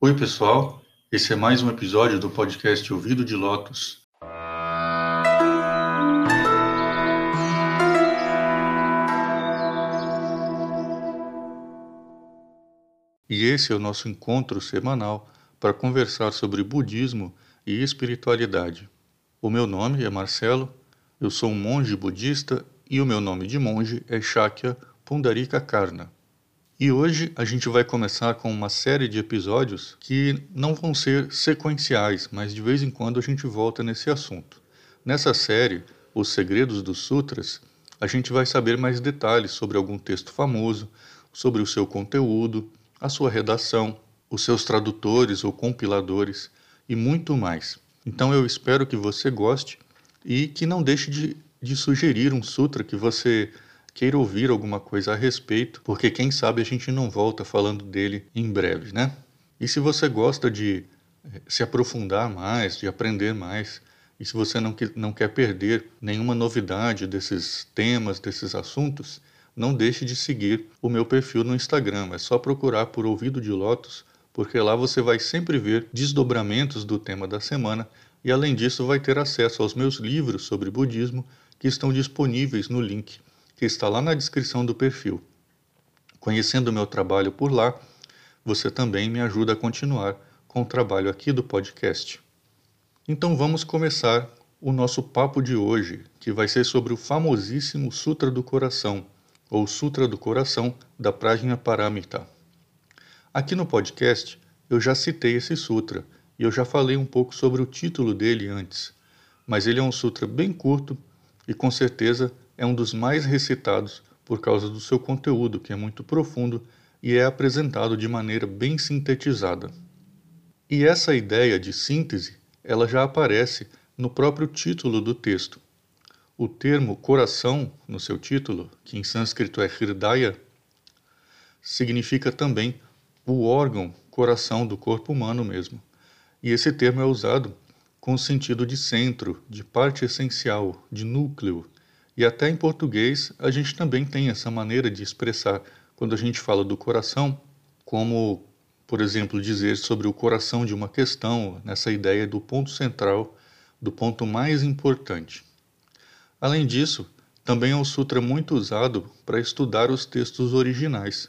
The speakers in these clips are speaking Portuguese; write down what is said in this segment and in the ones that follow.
Oi, pessoal. Esse é mais um episódio do podcast Ouvido de Lotus. E esse é o nosso encontro semanal para conversar sobre budismo e espiritualidade. O meu nome é Marcelo, eu sou um monge budista e o meu nome de monge é Shakya Pundarika Karna. E hoje a gente vai começar com uma série de episódios que não vão ser sequenciais, mas de vez em quando a gente volta nesse assunto. Nessa série, Os Segredos dos Sutras, a gente vai saber mais detalhes sobre algum texto famoso, sobre o seu conteúdo, a sua redação, os seus tradutores ou compiladores e muito mais. Então eu espero que você goste e que não deixe de, de sugerir um sutra que você queira ouvir alguma coisa a respeito, porque quem sabe a gente não volta falando dele em breve, né? E se você gosta de eh, se aprofundar mais, de aprender mais, e se você não, não quer perder nenhuma novidade desses temas, desses assuntos, não deixe de seguir o meu perfil no Instagram. É só procurar por Ouvido de Lotus, porque lá você vai sempre ver desdobramentos do tema da semana e, além disso, vai ter acesso aos meus livros sobre budismo que estão disponíveis no link que está lá na descrição do perfil. Conhecendo o meu trabalho por lá, você também me ajuda a continuar com o trabalho aqui do podcast. Então vamos começar o nosso papo de hoje, que vai ser sobre o famosíssimo Sutra do Coração, ou Sutra do Coração da Prajna Paramita. Aqui no podcast eu já citei esse sutra e eu já falei um pouco sobre o título dele antes, mas ele é um sutra bem curto e com certeza é um dos mais recitados por causa do seu conteúdo, que é muito profundo e é apresentado de maneira bem sintetizada. E essa ideia de síntese, ela já aparece no próprio título do texto. O termo coração, no seu título, que em sânscrito é Hridaya, significa também o órgão, coração do corpo humano mesmo. E esse termo é usado com o sentido de centro, de parte essencial, de núcleo, e até em português a gente também tem essa maneira de expressar quando a gente fala do coração, como, por exemplo, dizer sobre o coração de uma questão, nessa ideia do ponto central, do ponto mais importante. Além disso, também é um sutra muito usado para estudar os textos originais.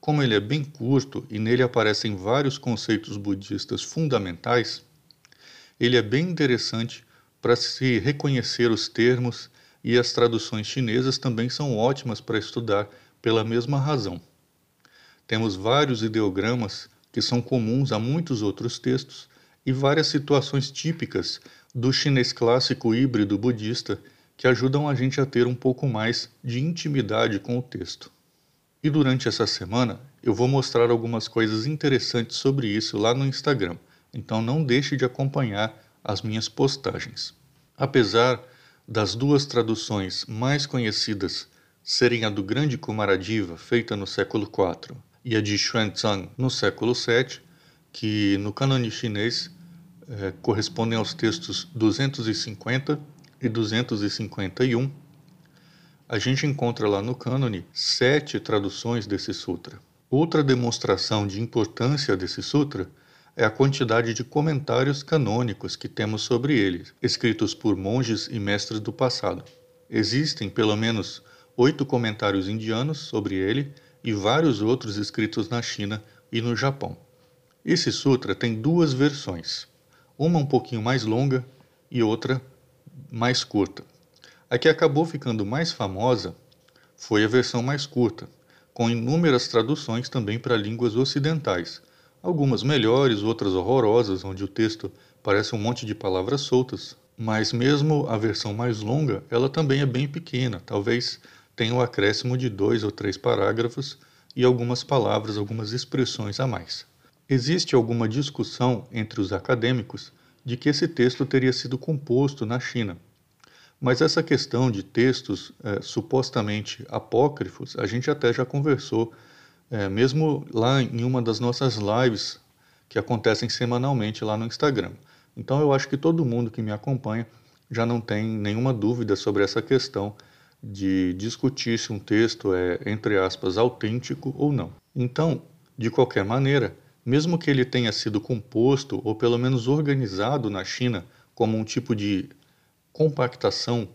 Como ele é bem curto e nele aparecem vários conceitos budistas fundamentais, ele é bem interessante para se reconhecer os termos e as traduções chinesas também são ótimas para estudar pela mesma razão. Temos vários ideogramas que são comuns a muitos outros textos e várias situações típicas do chinês clássico híbrido budista que ajudam a gente a ter um pouco mais de intimidade com o texto. E durante essa semana eu vou mostrar algumas coisas interessantes sobre isso lá no Instagram, então não deixe de acompanhar as minhas postagens. Apesar das duas traduções mais conhecidas serem a do Grande Kumaradiva, feita no século IV, e a de Xuanzang, no século VII, que no cânone chinês eh, correspondem aos textos 250 e 251, a gente encontra lá no cânone sete traduções desse sutra. Outra demonstração de importância desse sutra é a quantidade de comentários canônicos que temos sobre ele, escritos por monges e mestres do passado. Existem pelo menos oito comentários indianos sobre ele e vários outros escritos na China e no Japão. Esse sutra tem duas versões, uma um pouquinho mais longa e outra mais curta. A que acabou ficando mais famosa foi a versão mais curta, com inúmeras traduções também para línguas ocidentais, Algumas melhores, outras horrorosas, onde o texto parece um monte de palavras soltas, mas mesmo a versão mais longa, ela também é bem pequena, talvez tenha um acréscimo de dois ou três parágrafos e algumas palavras, algumas expressões a mais. Existe alguma discussão entre os acadêmicos de que esse texto teria sido composto na China. Mas essa questão de textos é, supostamente apócrifos, a gente até já conversou é, mesmo lá em uma das nossas lives que acontecem semanalmente lá no Instagram. Então eu acho que todo mundo que me acompanha já não tem nenhuma dúvida sobre essa questão de discutir se um texto é, entre aspas, autêntico ou não. Então, de qualquer maneira, mesmo que ele tenha sido composto ou pelo menos organizado na China como um tipo de compactação,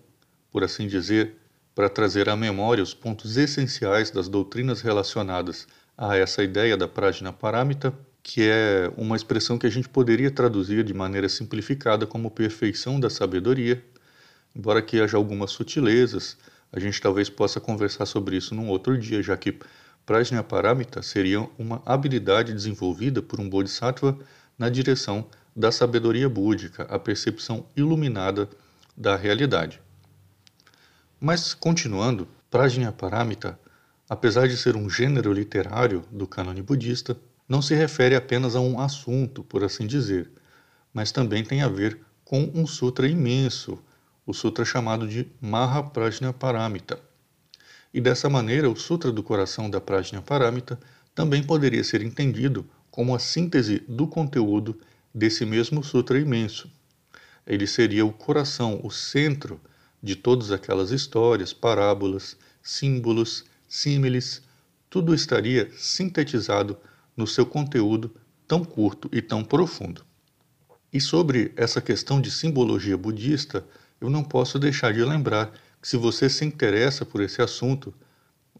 por assim dizer, para trazer à memória os pontos essenciais das doutrinas relacionadas a essa ideia da Prajna Paramita, que é uma expressão que a gente poderia traduzir de maneira simplificada como perfeição da sabedoria, embora que haja algumas sutilezas, a gente talvez possa conversar sobre isso num outro dia, já que Prajna Paramita seria uma habilidade desenvolvida por um Bodhisattva na direção da sabedoria búdica, a percepção iluminada da realidade. Mas, continuando, Prajna Paramita, apesar de ser um gênero literário do cânone budista, não se refere apenas a um assunto, por assim dizer, mas também tem a ver com um sutra imenso, o sutra chamado de Mahaprajna Paramita. E dessa maneira, o Sutra do Coração da Prajna Paramita também poderia ser entendido como a síntese do conteúdo desse mesmo sutra imenso. Ele seria o coração, o centro de todas aquelas histórias, parábolas, símbolos, símiles, tudo estaria sintetizado no seu conteúdo tão curto e tão profundo. E sobre essa questão de simbologia budista, eu não posso deixar de lembrar que se você se interessa por esse assunto,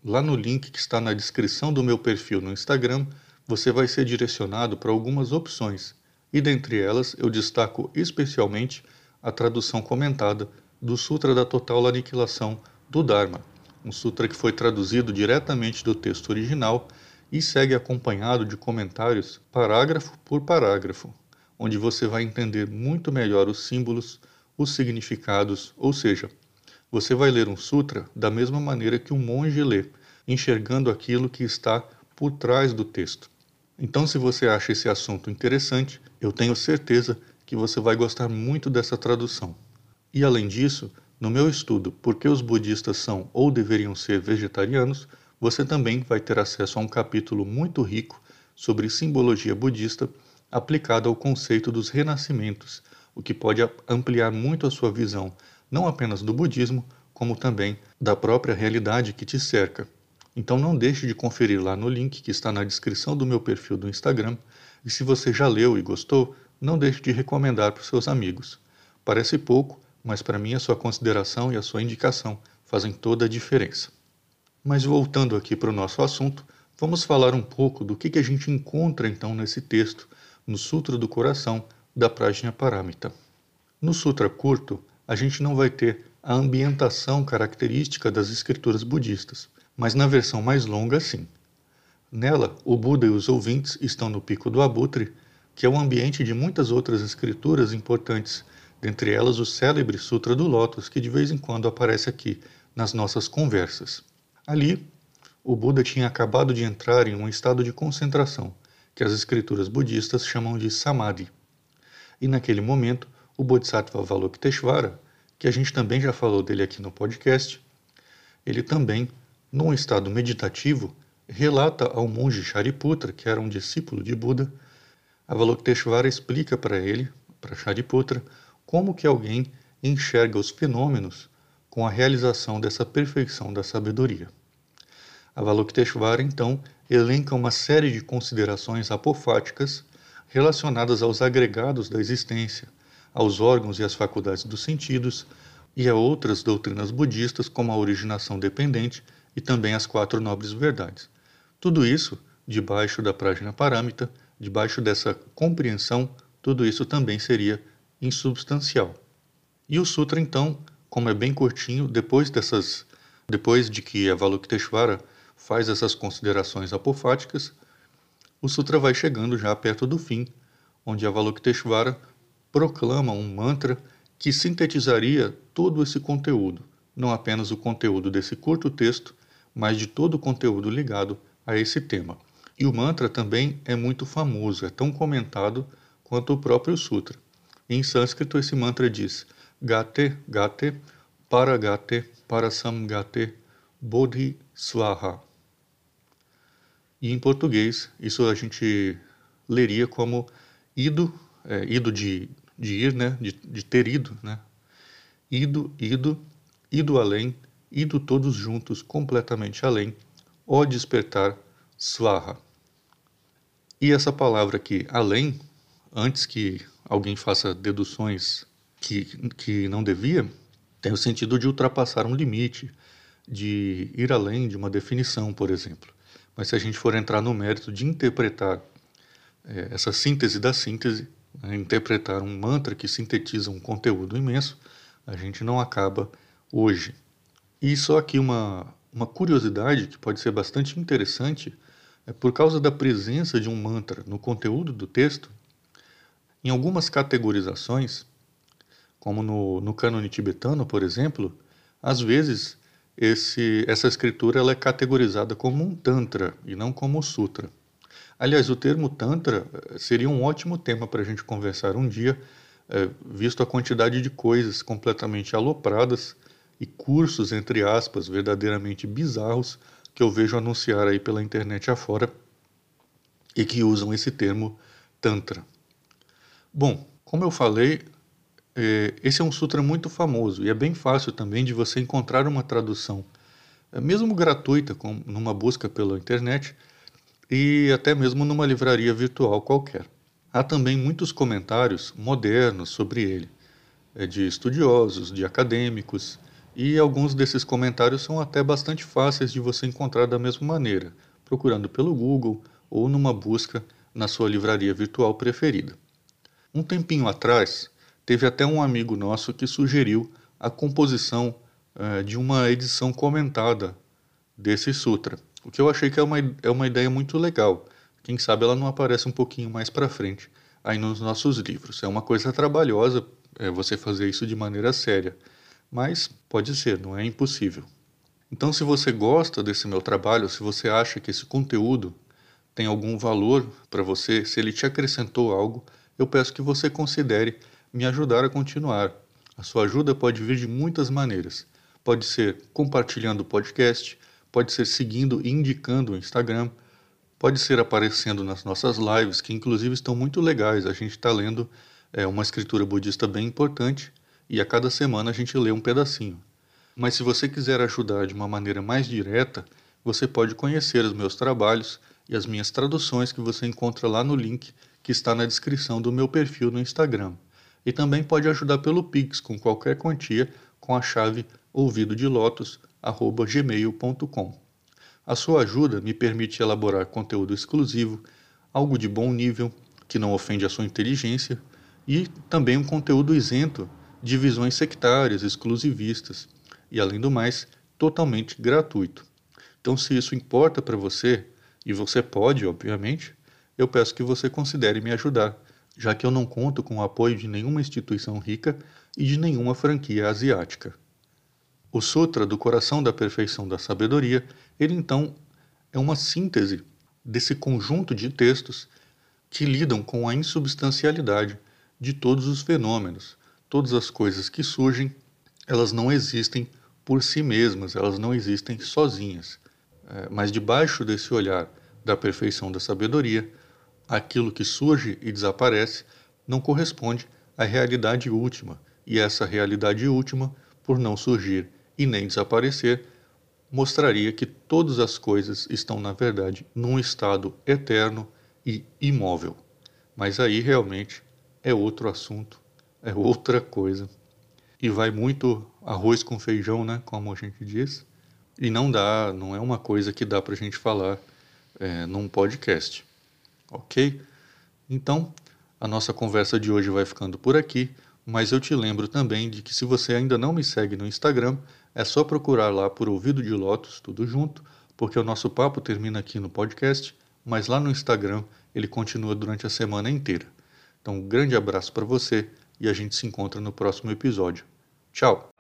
lá no link que está na descrição do meu perfil no Instagram, você vai ser direcionado para algumas opções, e dentre elas eu destaco especialmente a tradução comentada do Sutra da Total Aniquilação do Dharma, um sutra que foi traduzido diretamente do texto original e segue acompanhado de comentários parágrafo por parágrafo, onde você vai entender muito melhor os símbolos, os significados, ou seja, você vai ler um sutra da mesma maneira que um monge lê, enxergando aquilo que está por trás do texto. Então, se você acha esse assunto interessante, eu tenho certeza que você vai gostar muito dessa tradução. E além disso, no meu estudo Por que os budistas são ou deveriam ser vegetarianos, você também vai ter acesso a um capítulo muito rico sobre simbologia budista aplicada ao conceito dos renascimentos, o que pode ampliar muito a sua visão não apenas do budismo, como também da própria realidade que te cerca. Então não deixe de conferir lá no link que está na descrição do meu perfil do Instagram, e se você já leu e gostou, não deixe de recomendar para os seus amigos. Parece pouco, mas para mim a sua consideração e a sua indicação fazem toda a diferença. Mas voltando aqui para o nosso assunto, vamos falar um pouco do que, que a gente encontra então nesse texto, no Sutra do Coração da Prajna Paramita. No Sutra curto, a gente não vai ter a ambientação característica das escrituras budistas, mas na versão mais longa, sim. Nela, o Buda e os ouvintes estão no Pico do Abutre, que é o ambiente de muitas outras escrituras importantes, dentre elas o célebre Sutra do Lótus, que de vez em quando aparece aqui nas nossas conversas. Ali, o Buda tinha acabado de entrar em um estado de concentração, que as escrituras budistas chamam de Samadhi. E naquele momento, o Bodhisattva Avalokiteshvara, que a gente também já falou dele aqui no podcast, ele também, num estado meditativo, relata ao monge Shariputra, que era um discípulo de Buda, Avalokiteshvara explica para ele, para Shariputra, como que alguém enxerga os fenômenos com a realização dessa perfeição da sabedoria. Avalokiteshvara então elenca uma série de considerações apofáticas relacionadas aos agregados da existência, aos órgãos e às faculdades dos sentidos, e a outras doutrinas budistas, como a originação dependente e também as quatro nobres verdades. Tudo isso debaixo da Prajna Paramita, debaixo dessa compreensão, tudo isso também seria insubstancial. E o sutra então, como é bem curtinho, depois dessas depois de que Avalokiteshvara faz essas considerações apofáticas, o sutra vai chegando já perto do fim, onde Avalokiteshvara proclama um mantra que sintetizaria todo esse conteúdo, não apenas o conteúdo desse curto texto, mas de todo o conteúdo ligado a esse tema. E o mantra também é muito famoso, é tão comentado quanto o próprio sutra. Em sânscrito, esse mantra diz: Gate, Gate, Paragate, Parasamgate, Bodhi Swaha. E em português, isso a gente leria como ido, é, ido de de ir, né, de, de ter ido, né, ido, ido, ido além, ido todos juntos completamente além, ó despertar Swaha. E essa palavra aqui, além, antes que alguém faça deduções que, que não devia, tem o sentido de ultrapassar um limite, de ir além de uma definição, por exemplo. Mas se a gente for entrar no mérito de interpretar é, essa síntese da síntese, né, interpretar um mantra que sintetiza um conteúdo imenso, a gente não acaba hoje. E só aqui uma, uma curiosidade que pode ser bastante interessante, é por causa da presença de um mantra no conteúdo do texto, em algumas categorizações, como no, no cânone tibetano, por exemplo, às vezes esse, essa escritura ela é categorizada como um tantra e não como sutra. Aliás, o termo tantra eh, seria um ótimo tema para a gente conversar um dia, é, visto a quantidade de coisas completamente alopradas e cursos, entre aspas, verdadeiramente bizarros que eu vejo anunciar aí pela internet afora e que usam esse termo Tantra. Bom, como eu falei, é, esse é um sutra muito famoso e é bem fácil também de você encontrar uma tradução, é, mesmo gratuita, numa busca pela internet e até mesmo numa livraria virtual qualquer. Há também muitos comentários modernos sobre ele, é, de estudiosos, de acadêmicos, e alguns desses comentários são até bastante fáceis de você encontrar da mesma maneira, procurando pelo Google ou numa busca na sua livraria virtual preferida. Um tempinho atrás, teve até um amigo nosso que sugeriu a composição uh, de uma edição comentada desse sutra, o que eu achei que é uma, é uma ideia muito legal. Quem sabe ela não aparece um pouquinho mais para frente aí nos nossos livros. É uma coisa trabalhosa é, você fazer isso de maneira séria mas pode ser, não é impossível. Então, se você gosta desse meu trabalho, se você acha que esse conteúdo tem algum valor para você, se ele te acrescentou algo, eu peço que você considere me ajudar a continuar. A sua ajuda pode vir de muitas maneiras. Pode ser compartilhando o podcast, pode ser seguindo e indicando o Instagram, pode ser aparecendo nas nossas lives, que inclusive estão muito legais. A gente está lendo é, uma escritura budista bem importante e a cada semana a gente lê um pedacinho. Mas se você quiser ajudar de uma maneira mais direta, você pode conhecer os meus trabalhos e as minhas traduções que você encontra lá no link que está na descrição do meu perfil no Instagram. E também pode ajudar pelo Pix com qualquer quantia com a chave ouvidodelotos@gmail.com. A sua ajuda me permite elaborar conteúdo exclusivo, algo de bom nível, que não ofende a sua inteligência, e também um conteúdo isento de visões sectárias, exclusivistas e, além do mais, totalmente gratuito. Então, se isso importa para você, e você pode, obviamente, eu peço que você considere me ajudar, já que eu não conto com o apoio de nenhuma instituição rica e de nenhuma franquia asiática. O Sutra do Coração da Perfeição da Sabedoria, ele então é uma síntese desse conjunto de textos que lidam com a insubstancialidade de todos os fenômenos, todas as coisas que surgem, elas não existem por si mesmas, elas não existem sozinhas. É, mas debaixo desse olhar da perfeição da sabedoria, aquilo que surge e desaparece não corresponde à realidade última, e essa realidade última, por não surgir e nem desaparecer, mostraria que todas as coisas estão, na verdade, num estado eterno e imóvel. Mas aí realmente é outro assunto é outra coisa. E vai muito arroz com feijão, né? Como a gente diz. E não dá, não é uma coisa que dá para a gente falar é, num podcast. Ok? Então, a nossa conversa de hoje vai ficando por aqui. Mas eu te lembro também de que se você ainda não me segue no Instagram, é só procurar lá por Ouvido de Lotus, tudo junto, porque o nosso papo termina aqui no podcast, mas lá no Instagram ele continua durante a semana inteira. Então, um grande abraço para você e a gente se encontra no próximo episódio. Tchau!